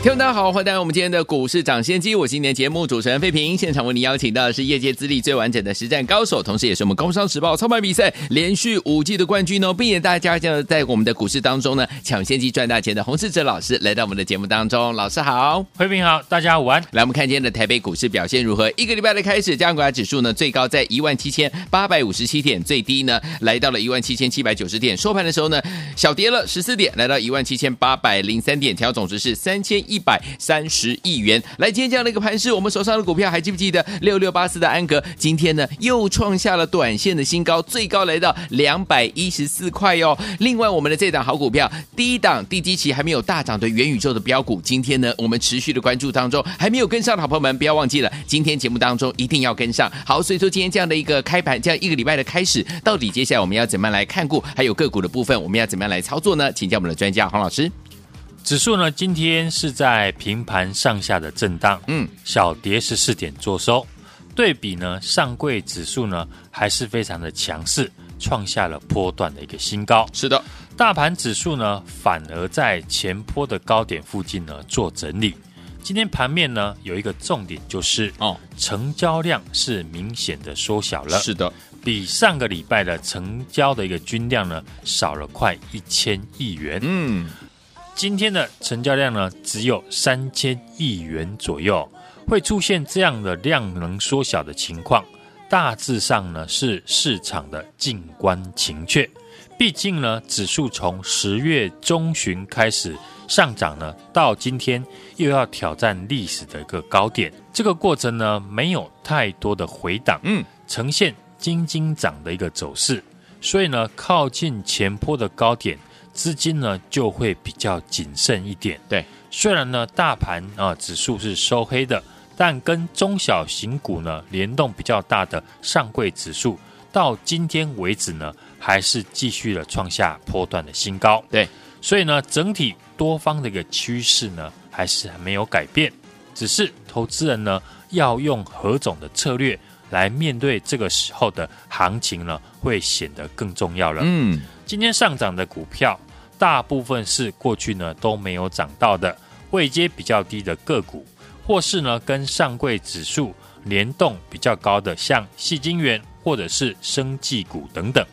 听众大家好，欢迎来到我们今天的股市涨先机，我是今天节目主持人费平。现场为您邀请到的是业界资历最完整的实战高手，同时也是我们工商时报操盘比赛连续五季的冠军哦，并且大家将在我们的股市当中呢抢先机赚大钱的洪世哲老师来到我们的节目当中。老师好，费平好，大家午安。来，我们看今天的台北股市表现如何？一个礼拜的开始，加权指数呢最高在一万七千八百五十七点，最低呢来到了一万七千七百九十点，收盘的时候呢小跌了十四点，来到一万七千八百零三点，调总值是三千一百三。十亿元，来，今天这样的一个盘势，我们手上的股票还记不记得六六八四的安格？今天呢又创下了短线的新高，最高来到两百一十四块哟。另外，我们的这档好股票，低档低基期还没有大涨的元宇宙的标股，今天呢我们持续的关注当中，还没有跟上的好朋友们，不要忘记了，今天节目当中一定要跟上。好，所以说今天这样的一个开盘，这样一个礼拜的开始，到底接下来我们要怎么样来看顾，还有个股的部分，我们要怎么样来操作呢？请教我们的专家黄老师。指数呢，今天是在平盘上下的震荡，嗯，小跌十四点做收。对比呢，上柜指数呢还是非常的强势，创下了波段的一个新高。是的，大盘指数呢反而在前波的高点附近呢做整理。今天盘面呢有一个重点就是哦，成交量是明显的缩小了。是的，比上个礼拜的成交的一个均量呢少了快一千亿元。嗯。今天的成交量呢，只有三千亿元左右，会出现这样的量能缩小的情况，大致上呢是市场的静观情却。毕竟呢，指数从十月中旬开始上涨呢，到今天又要挑战历史的一个高点，这个过程呢没有太多的回档，嗯，呈现金金涨的一个走势，所以呢，靠近前坡的高点。资金呢就会比较谨慎一点。对，虽然呢大盘啊指数是收黑的，但跟中小型股呢联动比较大的上柜指数，到今天为止呢还是继续了创下波段的新高。对，所以呢整体多方的一个趋势呢还是没有改变，只是投资人呢要用何种的策略来面对这个时候的行情呢，会显得更重要了。嗯，今天上涨的股票。大部分是过去呢都没有涨到的位阶比较低的个股，或是呢跟上柜指数联动比较高的，像细晶圆或者是生技股等等，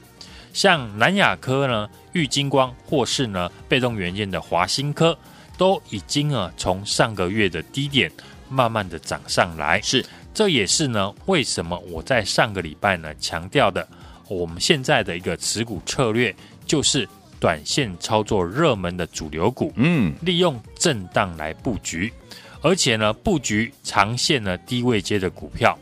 像南亚科呢、玉金光或是呢被动元件的华新科，都已经啊从上个月的低点慢慢的涨上来。是，这也是呢为什么我在上个礼拜呢强调的，我们现在的一个持股策略就是。短线操作热门的主流股，嗯，利用震荡来布局，而且呢，布局长线呢低位接的股票。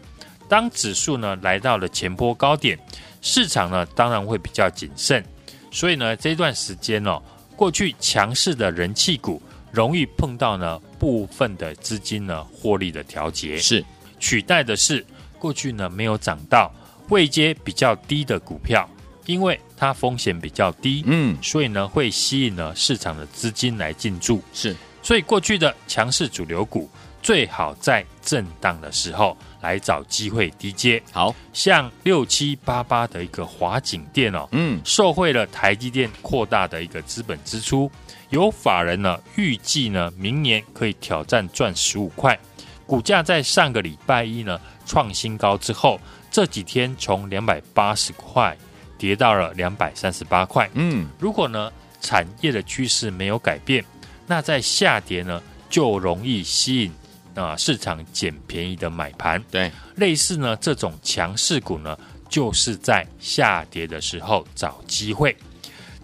当指数呢来到了前波高点，市场呢当然会比较谨慎，所以呢这段时间哦，过去强势的人气股容易碰到呢部分的资金呢获利的调节，是。取代的是过去呢没有涨到位阶比较低的股票。因为它风险比较低，嗯，所以呢会吸引了市场的资金来进驻，是，所以过去的强势主流股最好在震荡的时候来找机会低接，好。像六七八八的一个华景店哦，嗯，受惠了台积电扩大的一个资本支出，有法人呢预计呢明年可以挑战赚十五块，股价在上个礼拜一呢创新高之后，这几天从两百八十块。跌到了两百三十八块。嗯，如果呢产业的趋势没有改变，那在下跌呢就容易吸引啊市场捡便宜的买盘。对，类似呢这种强势股呢，就是在下跌的时候找机会。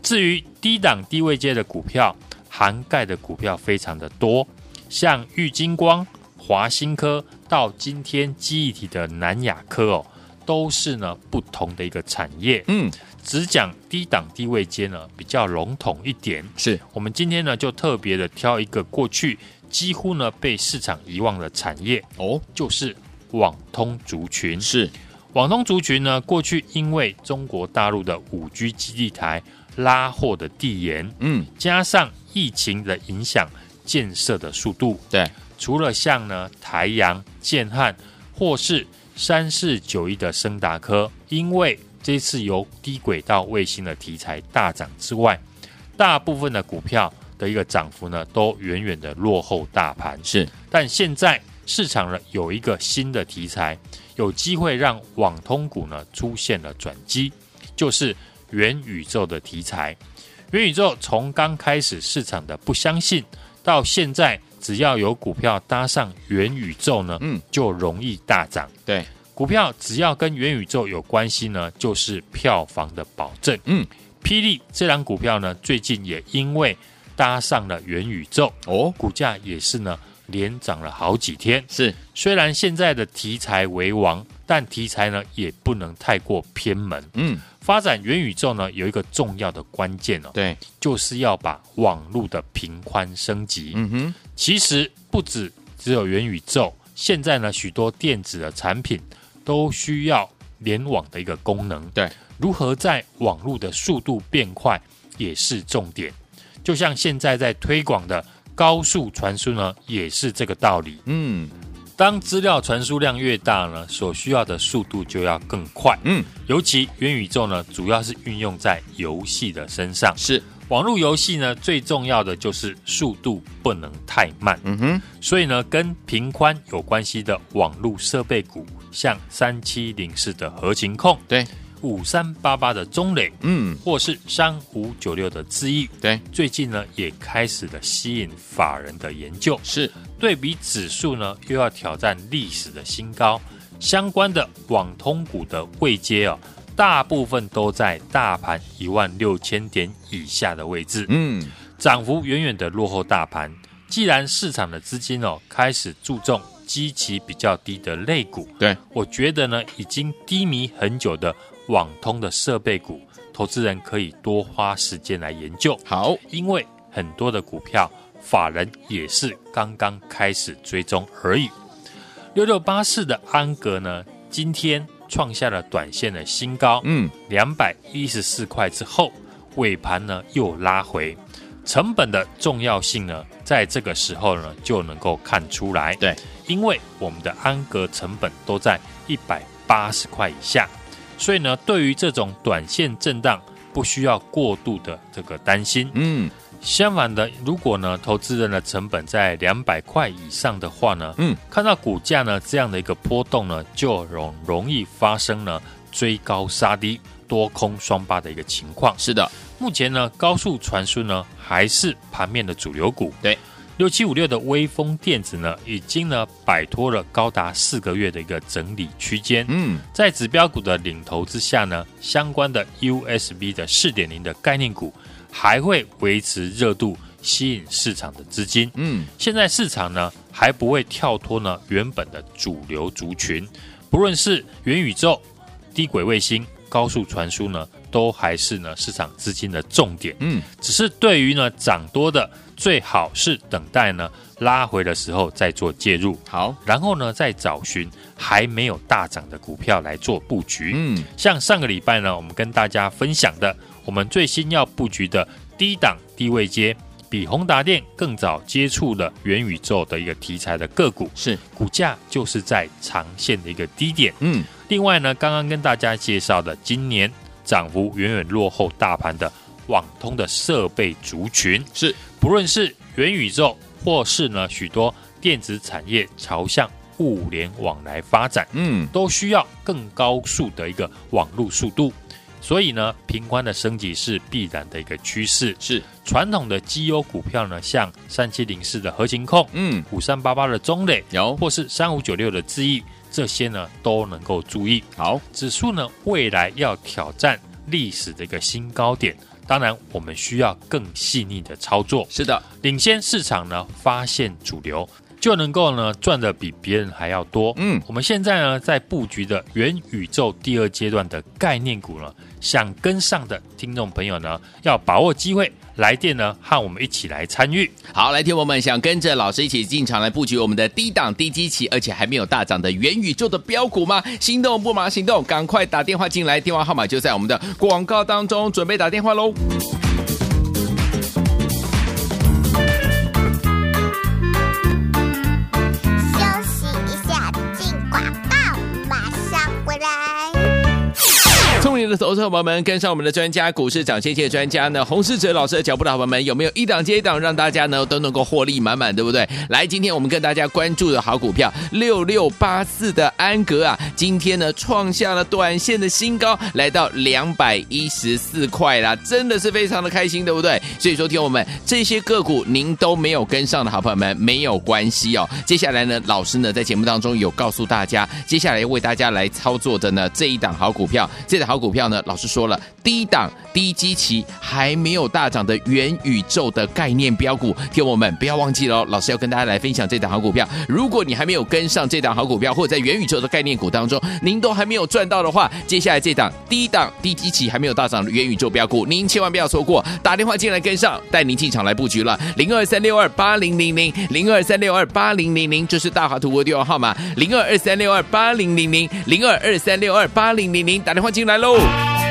至于低档低位阶的股票，涵盖的股票非常的多，像玉金光、华新科到今天记忆体的南亚科哦。都是呢不同的一个产业，嗯，只讲低档低位阶呢比较笼统一点。是。我们今天呢就特别的挑一个过去几乎呢被市场遗忘的产业哦，就是网通族群。是。网通族群呢，过去因为中国大陆的五 G 基地台拉货的递延，嗯，加上疫情的影响，建设的速度，对，除了像呢台阳、建汉或是三四九一的升达科，因为这次由低轨道卫星的题材大涨之外，大部分的股票的一个涨幅呢，都远远的落后大盘。是，但现在市场呢有一个新的题材。有机会让网通股呢出现了转机，就是元宇宙的题材。元宇宙从刚开始市场的不相信，到现在只要有股票搭上元宇宙呢，嗯，就容易大涨。对，股票只要跟元宇宙有关系呢，就是票房的保证。嗯，霹雳这档股票呢，最近也因为搭上了元宇宙，哦，股价也是呢。连涨了好几天，是虽然现在的题材为王，但题材呢也不能太过偏门。嗯，发展元宇宙呢有一个重要的关键哦，对，就是要把网络的频宽升级。嗯哼，其实不止只有元宇宙，现在呢许多电子的产品都需要联网的一个功能。对，如何在网络的速度变快也是重点。就像现在在推广的。高速传输呢，也是这个道理。嗯，当资料传输量越大呢，所需要的速度就要更快。嗯，尤其元宇宙呢，主要是运用在游戏的身上。是网络游戏呢，最重要的就是速度不能太慢。嗯哼，所以呢，跟频宽有关系的网络设备股，像三七零四的合情控，对。五三八八的中磊，嗯，或是三五九六的智易，对，最近呢也开始了吸引法人的研究，是。对比指数呢又要挑战历史的新高，相关的网通股的位阶哦，大部分都在大盘一万六千点以下的位置，嗯，涨幅远远的落后大盘。既然市场的资金哦开始注重基期比较低的类股，对，我觉得呢已经低迷很久的。网通的设备股，投资人可以多花时间来研究。好，因为很多的股票，法人也是刚刚开始追踪而已。六六八四的安格呢，今天创下了短线的新高，嗯，两百一十四块之后，尾盘呢又拉回。成本的重要性呢，在这个时候呢就能够看出来。对，因为我们的安格成本都在一百八十块以下。所以呢，对于这种短线震荡，不需要过度的这个担心。嗯，相反的，如果呢，投资人的成本在两百块以上的话呢，嗯，看到股价呢这样的一个波动呢，就容容易发生呢追高杀低、多空双八的一个情况。是的，目前呢，高速传输呢还是盘面的主流股。对。六七五六的微风电子呢，已经呢摆脱了高达四个月的一个整理区间。嗯，在指标股的领头之下呢，相关的 USB 的四点零的概念股还会维持热度，吸引市场的资金。嗯，现在市场呢还不会跳脱呢原本的主流族群，不论是元宇宙、低轨卫星、高速传输呢，都还是呢市场资金的重点。嗯，只是对于呢涨多的。最好是等待呢拉回的时候再做介入，好，然后呢再找寻还没有大涨的股票来做布局。嗯，像上个礼拜呢，我们跟大家分享的，我们最新要布局的低档低位阶，比宏达电更早接触了元宇宙的一个题材的个股，是股价就是在长线的一个低点。嗯，另外呢，刚刚跟大家介绍的今年涨幅远远落后大盘的。网通的设备族群。是，不论是元宇宙，或是呢许多电子产业朝向物联网来发展，嗯，都需要更高速的一个网络速度，所以呢，平宽的升级是必然的一个趋势。是。传统的绩优股票呢，像三七零四的合勤控，嗯，五三八八的中磊，有，或是三五九六的智易，这些呢都能够注意。好，指数呢未来要挑战历史的一个新高点。当然，我们需要更细腻的操作。是的，领先市场呢，发现主流，就能够呢赚的比别人还要多。嗯，我们现在呢在布局的元宇宙第二阶段的概念股呢，想跟上的听众朋友呢，要把握机会。来电呢，和我们一起来参与。好，来听我们想跟着老师一起进场来布局我们的低档低基期，而且还没有大涨的元宇宙的标股吗？心动不马行动，赶快打电话进来，电话号码就在我们的广告当中，准备打电话喽。的投资朋友们，跟上我们的专家，股市涨先机的专家呢，洪世哲老师的脚步的伙伴们，有没有一档接一档，让大家呢都能够获利满满，对不对？来，今天我们跟大家关注的好股票六六八四的安格啊，今天呢创下了短线的新高，来到两百一十四块啦，真的是非常的开心，对不对？所以说，听我们这些个股您都没有跟上的好朋友们，没有关系哦。接下来呢，老师呢在节目当中有告诉大家，接下来为大家来操作的呢这一档好股票，这档。好股票呢，老师说了，低档低基期还没有大涨的元宇宙的概念标股，听我们不要忘记了，老师要跟大家来分享这档好股票。如果你还没有跟上这档好股票，或者在元宇宙的概念股当中，您都还没有赚到的话，接下来这档低档低基期还没有大涨的元宇宙标股，您千万不要错过，打电话进来跟上，带您进场来布局了。零二三六二八零零零零二三六二八零零零，这是大华图的电话号码，零二二三六二八零零零零二二三六二八零零零，打电话进来。喽！小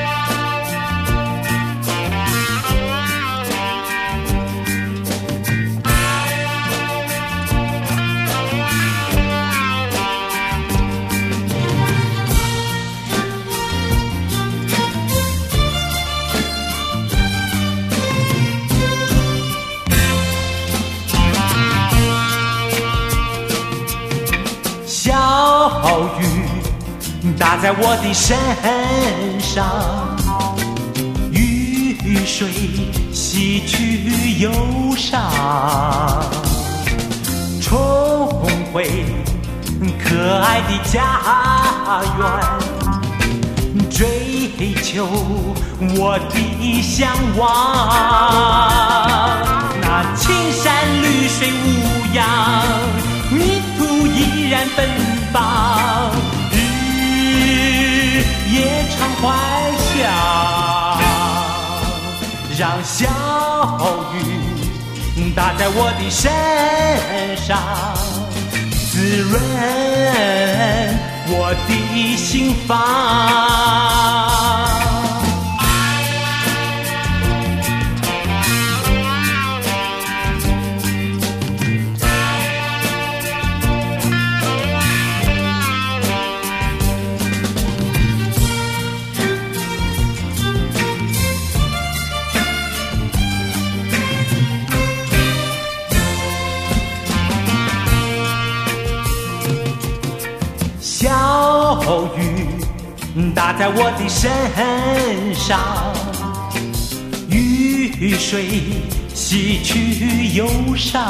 打在我的身上，雨水洗去忧伤，重回可爱的家园，追求我的向往。那青山绿水无恙，泥土依然芬芳。夜长怀想，让小雨打在我的身上，滋润我的心房。在我的身上，雨水洗去忧伤，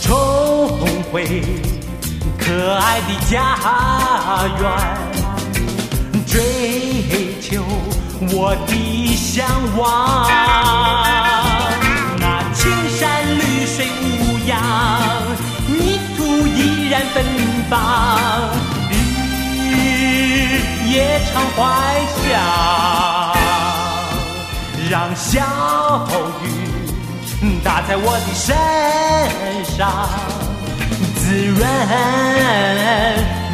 重回可爱的家园，追求我的向往。那青山绿水无恙，泥土依然芬芳。夜长怀想，让小雨打在我的身上，滋润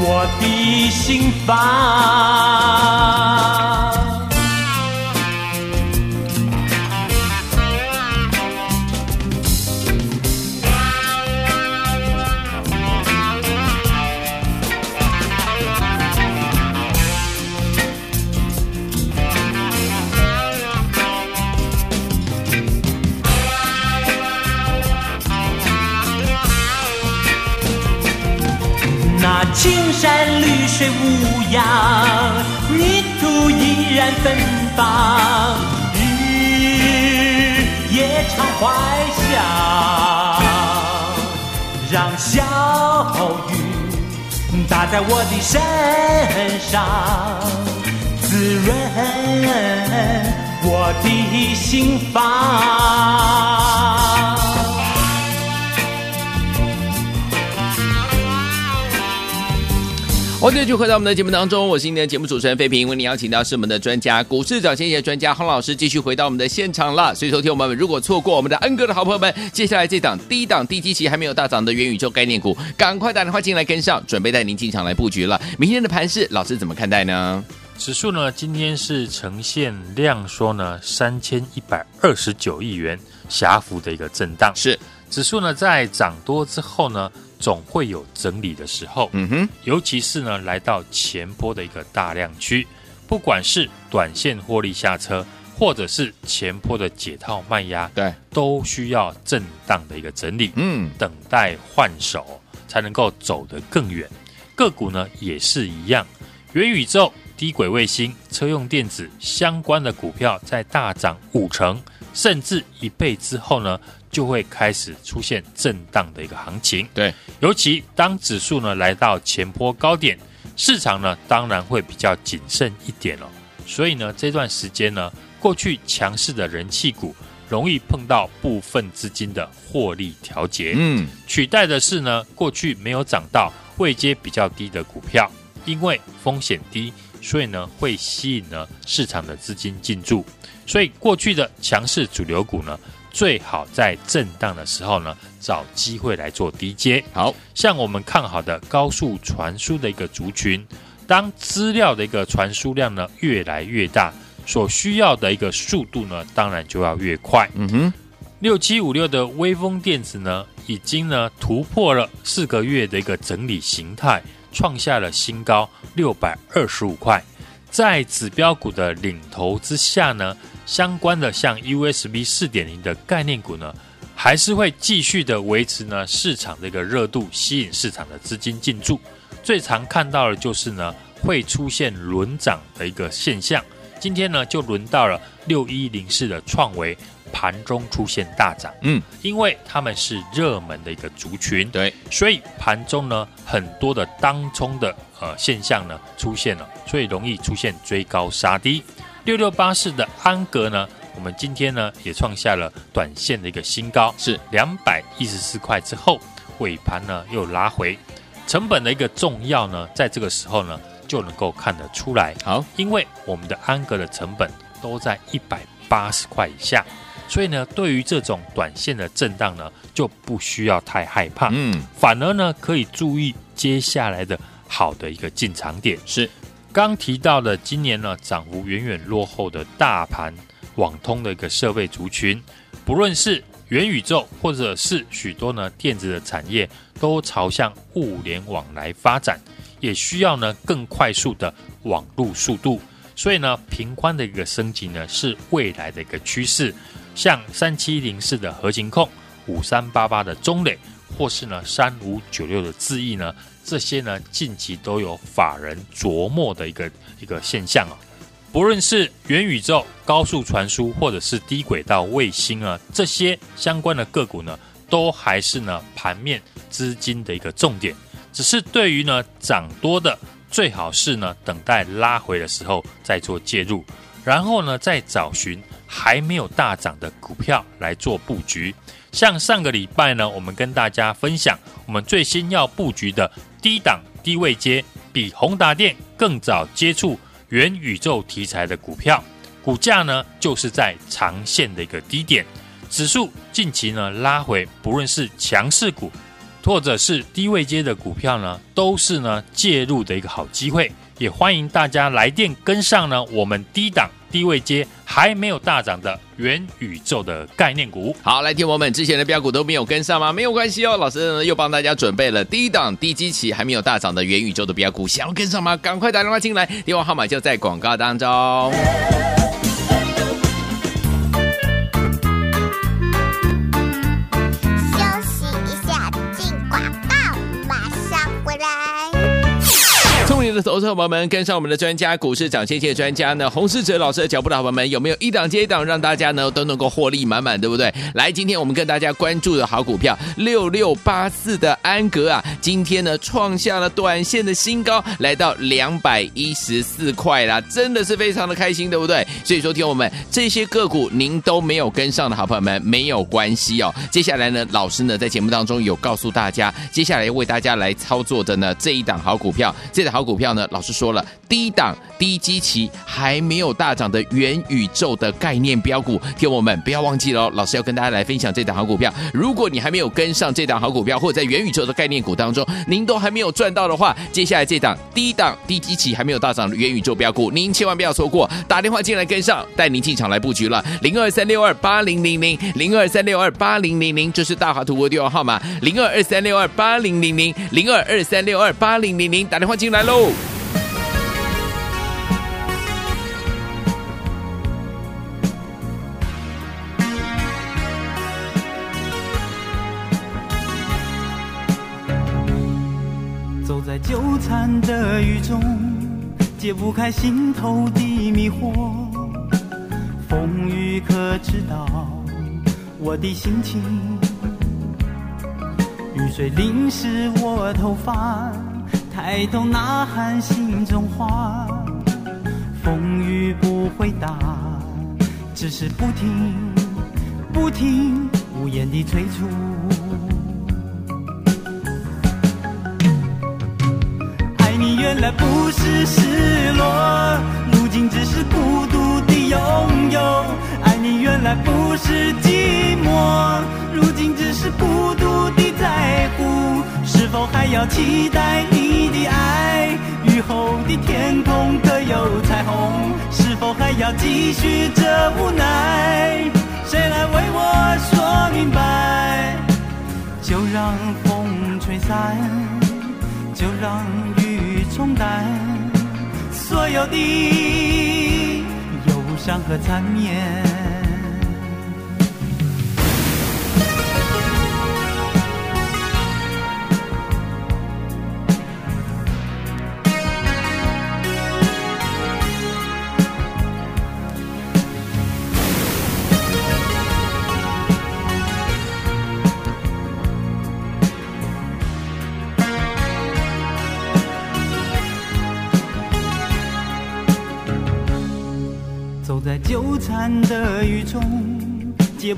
我的心房。青山绿水无恙，泥土依然芬芳。日夜常怀想，让小雨打在我的身上，滋润我的心房。欢迎继续回到我们的节目当中，我是今天的节目主持人费平，为您邀请到是我们的专家股市涨先机专家洪老师，继续回到我们的现场了。所以，说听我们如果错过我们的恩哥的好朋友们，接下来这档低档低基期还没有大涨的元宇宙概念股，赶快打电话进来跟上，准备带您进场来布局了。明天的盘势，老师怎么看待呢？指数呢，今天是呈现量缩呢三千一百二十九亿元狭幅的一个震荡，是指数呢在涨多之后呢。总会有整理的时候，嗯哼，尤其是呢，来到前波的一个大量区，不管是短线获利下车，或者是前波的解套卖压，对，都需要震荡的一个整理，嗯，等待换手才能够走得更远。个股呢也是一样，元宇宙、低轨卫星、车用电子相关的股票在大涨五成甚至一倍之后呢，就会开始出现震荡的一个行情，对，尤其当指数呢来到前坡高点，市场呢当然会比较谨慎一点了。所以呢这段时间呢，过去强势的人气股容易碰到部分资金的获利调节，嗯，取代的是呢过去没有涨到位阶比较低的股票，因为风险低，所以呢会吸引呢市场的资金进驻，所以过去的强势主流股呢。最好在震荡的时候呢，找机会来做低接。好像我们看好的高速传输的一个族群，当资料的一个传输量呢越来越大，所需要的一个速度呢，当然就要越快。嗯哼，六七五六的微风电子呢，已经呢突破了四个月的一个整理形态，创下了新高六百二十五块，在指标股的领头之下呢。相关的像 USB 四点零的概念股呢，还是会继续的维持呢市场的一个热度，吸引市场的资金进驻。最常看到的就是呢会出现轮涨的一个现象。今天呢就轮到了六一零四的创维盘中出现大涨，嗯，因为他们是热门的一个族群，对，所以盘中呢很多的当冲的呃现象呢出现了，所以容易出现追高杀低。六六八四的安格呢，我们今天呢也创下了短线的一个新高，是。两百一十四块之后，尾盘呢又拉回，成本的一个重要呢，在这个时候呢就能够看得出来。好，因为我们的安格的成本都在一百八十块以下，所以呢，对于这种短线的震荡呢，就不需要太害怕，嗯，反而呢可以注意接下来的好的一个进场点。是。刚提到的，今年呢涨幅远远落后的大盘网通的一个设备族群，不论是元宇宙或者是许多呢电子的产业，都朝向物联网来发展，也需要呢更快速的网路速度。所以呢，频宽的一个升级呢是未来的一个趋势。像三七零四的合勤控、五三八八的中磊，或是呢三五九六的智易呢。这些呢，近期都有法人琢磨的一个一个现象啊。不论是元宇宙、高速传输，或者是低轨道卫星啊，这些相关的个股呢，都还是呢盘面资金的一个重点。只是对于呢涨多的，最好是呢等待拉回的时候再做介入，然后呢再找寻还没有大涨的股票来做布局。像上个礼拜呢，我们跟大家分享我们最新要布局的。低档低位接，比宏达电更早接触元宇宙题材的股票，股价呢就是在长线的一个低点，指数近期呢拉回，不论是强势股，或者是低位接的股票呢，都是呢介入的一个好机会，也欢迎大家来电跟上呢我们低档。低位接还没有大涨的元宇宙的概念股，好，来听我们之前的标股都没有跟上吗？没有关系哦，老师呢又帮大家准备了低档低基期还没有大涨的元宇宙的标股，想要跟上吗？赶快打电话进来，电话号码就在广告当中。的投资朋友们，跟上我们的专家股市涨谢谢专家呢，洪世哲老师的脚步的好朋友们，有没有一档接一档，让大家呢都能够获利满满，对不对？来，今天我们跟大家关注的好股票六六八四的安格啊，今天呢创下了短线的新高，来到两百一十四块啦，真的是非常的开心，对不对？所以说，听我们这些个股您都没有跟上的好朋友们，没有关系哦。接下来呢，老师呢在节目当中有告诉大家，接下来为大家来操作的呢这一档好股票，这档好股票呢，老师说了，低档低基期还没有大涨的元宇宙的概念标股，听我们不要忘记了，老师要跟大家来分享这档好股票。如果你还没有跟上这档好股票，或者在元宇宙的概念股当中，您都还没有赚到的话，接下来这档低档低基期还没有大涨的元宇宙标股，您千万不要错过，打电话进来跟上，带您进场来布局了。零二三六二八零零零零二三六二八零零零，这是大华图国电话号码，零二二三六二八零零零零二二三六二八零零零，打电话进来喽。纠缠的雨中，解不开心头的迷惑。风雨可知道我的心情？雨水淋湿我头发，抬头呐喊心中话。风雨不会大，只是不停不停无言的催促。原来不是失落，如今只是孤独的拥有。爱你原来不是寂寞，如今只是孤独的在乎。是否还要期待你的爱？雨后的天空可有彩虹？是否还要继续这无奈？谁来为我说明白？就让风吹散，就让。冲淡所有的忧伤和缠绵。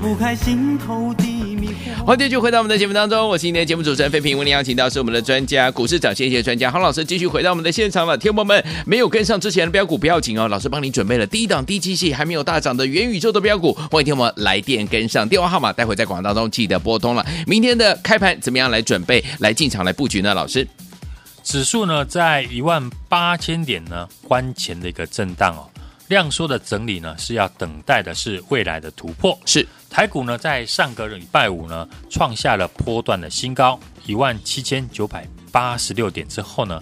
不开心头的迷惑。欢迎继续回到我们的节目当中，我是今天的节目主持人费平。为您邀请到是我们的专家，股市长，谢谢专家黄老师，继续回到我们的现场了。天友们没有跟上之前的标股不要紧哦，老师帮您准备了低档低机器还没有大涨的元宇宙的标股，欢迎天友们来电跟上，电话号码待会在广告当中记得拨通了。明天的开盘怎么样来准备来进场来布局呢？老师，指数呢在一万八千点呢关前的一个震荡哦。量缩的整理呢，是要等待的是未来的突破。是台股呢，在上个礼拜五呢，创下了波段的新高一万七千九百八十六点之后呢，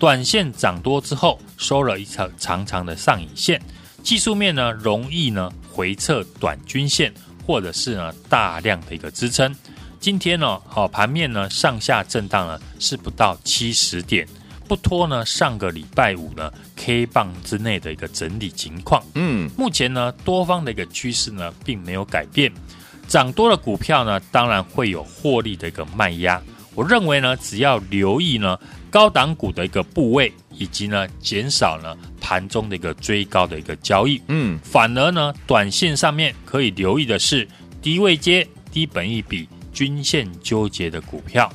短线涨多之后收了一条长长的上影线，技术面呢容易呢回撤短均线或者是呢大量的一个支撑。今天呢，好盘面呢上下震荡呢是不到七十点。不脱呢，上个礼拜五呢，K 棒之内的一个整理情况。嗯，目前呢，多方的一个趋势呢，并没有改变。涨多的股票呢，当然会有获利的一个卖压。我认为呢，只要留意呢，高档股的一个部位，以及呢，减少呢盘中的一个追高的一个交易。嗯，反而呢，短线上面可以留意的是低位接、低本益比、均线纠结的股票。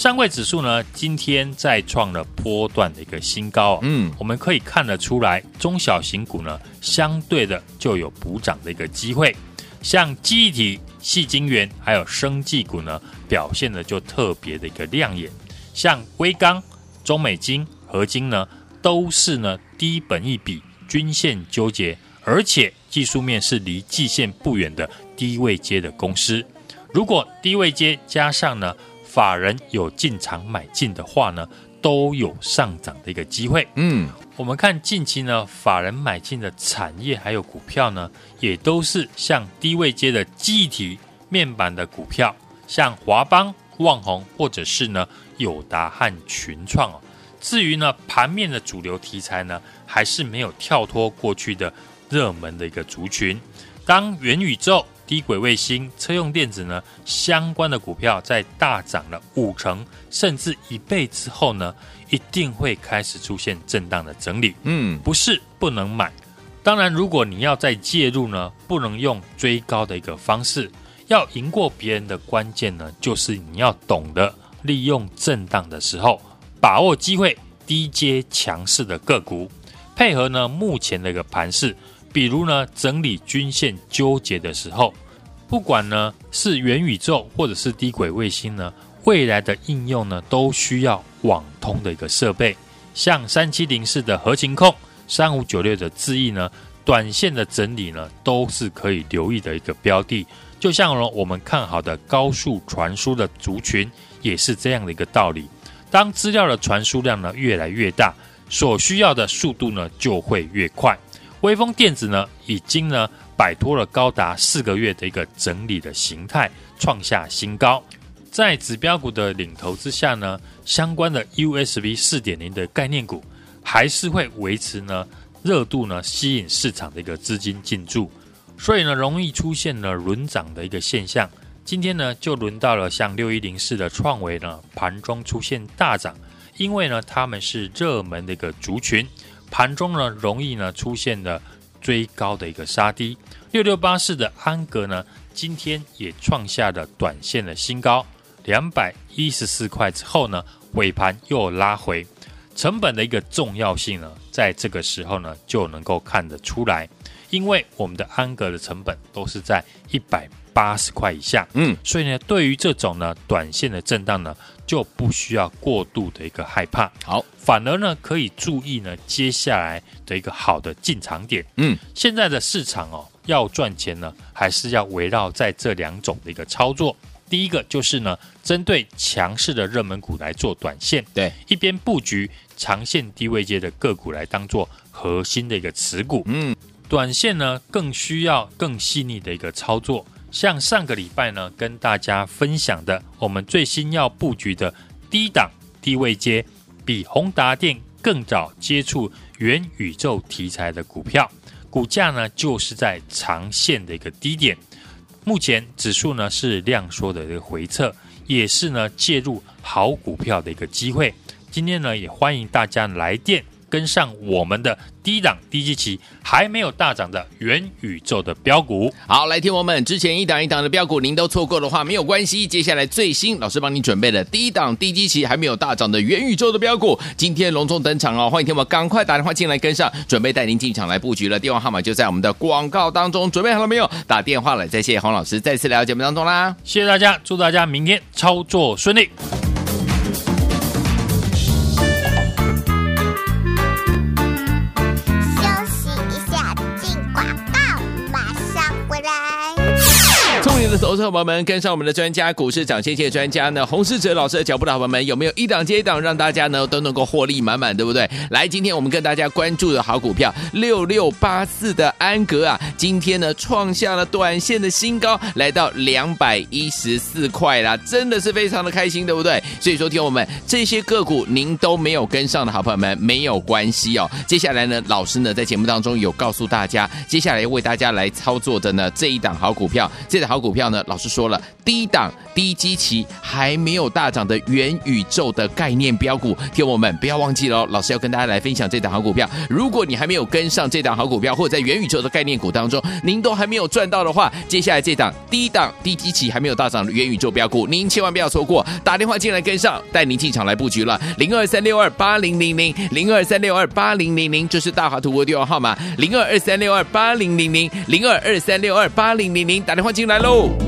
上柜指数呢，今天再创了波段的一个新高。嗯，我们可以看得出来，中小型股呢，相对的就有补涨的一个机会。像记忆体、细晶圆，还有生技股呢，表现的就特别的一个亮眼。像微钢、中美金、合金呢，都是呢低本一比、均线纠结，而且技术面是离季线不远的低位阶的公司。如果低位阶加上呢，法人有进场买进的话呢，都有上涨的一个机会。嗯，我们看近期呢，法人买进的产业还有股票呢，也都是像低位阶的记忆体面板的股票，像华邦、旺宏或者是呢友达和群创哦。至于呢，盘面的主流题材呢，还是没有跳脱过去的热门的一个族群。当元宇宙、低轨卫星、车用电子呢相关的股票在大涨了五成甚至一倍之后呢，一定会开始出现震荡的整理。嗯，不是不能买，当然如果你要再介入呢，不能用追高的一个方式。要赢过别人的关键呢，就是你要懂得利用震荡的时候，把握机会，低阶强势的个股，配合呢目前的一个盘势。比如呢，整理均线纠结的时候，不管呢是元宇宙或者是低轨卫星呢，未来的应用呢都需要网通的一个设备，像三七零四的合勤控、三五九六的智易呢，短线的整理呢都是可以留意的一个标的。就像呢我们看好的高速传输的族群，也是这样的一个道理。当资料的传输量呢越来越大，所需要的速度呢就会越快。威风电子呢，已经呢摆脱了高达四个月的一个整理的形态，创下新高。在指标股的领头之下呢，相关的 USB 四点零的概念股还是会维持呢热度呢，吸引市场的一个资金进驻，所以呢容易出现了轮涨的一个现象。今天呢就轮到了像六一零四的创维呢，盘中出现大涨，因为呢他们是热门的一个族群。盘中呢，容易呢出现了追高的一个杀低。六六八四的安格呢，今天也创下了短线的新高，两百一十四块之后呢，尾盘又拉回。成本的一个重要性呢，在这个时候呢就能够看得出来，因为我们的安格的成本都是在一百八十块以下，嗯，所以呢，对于这种呢短线的震荡呢，就不需要过度的一个害怕，好，反而呢可以注意呢接下来的一个好的进场点，嗯，现在的市场哦要赚钱呢，还是要围绕在这两种的一个操作，第一个就是呢针对强势的热门股来做短线，对，一边布局长线低位阶的个股来当做核心的一个持股，嗯，短线呢更需要更细腻的一个操作。像上个礼拜呢，跟大家分享的，我们最新要布局的低档低位阶，比宏达电更早接触元宇宙题材的股票，股价呢就是在长线的一个低点。目前指数呢是量缩的一个回撤，也是呢介入好股票的一个机会。今天呢也欢迎大家来电。跟上我们的低档低基期还没有大涨的元宇宙的标股，好，来听我们之前一档一档的标股，您都错过的话没有关系。接下来最新老师帮你准备了低档低基期还没有大涨的元宇宙的标股，今天隆重登场哦！欢迎听我们赶快打电话进来跟上，准备带您进场来布局了。电话号码就在我们的广告当中，准备好了没有？打电话了，再谢谢黄老师再次来到节目当中啦！谢谢大家，祝大家明天操作顺利。投资朋友们，跟上我们的专家，股市涨先机的专家呢，洪世哲老师的脚步的好朋友们，有没有一档接一档，让大家呢都能够获利满满，对不对？来，今天我们跟大家关注的好股票六六八四的安格啊，今天呢创下了短线的新高，来到两百一十四块啦，真的是非常的开心，对不对？所以说，听我们这些个股您都没有跟上的好朋友们，没有关系哦。接下来呢，老师呢在节目当中有告诉大家，接下来为大家来操作的呢这一档好股票，这档好股票。呢，老师说了，低档低基期还没有大涨的元宇宙的概念标股，听我们不要忘记了，老师要跟大家来分享这档好股票。如果你还没有跟上这档好股票，或者在元宇宙的概念股当中，您都还没有赚到的话，接下来这档低档低基期还没有大涨的元宇宙标股，您千万不要错过，打电话进来跟上，带您进场来布局了。零二三六二八零零零零二三六二八零零零，这是大华图的电话号码，零二二三六二八零零零零二二三六二八零零零，打电话进来喽。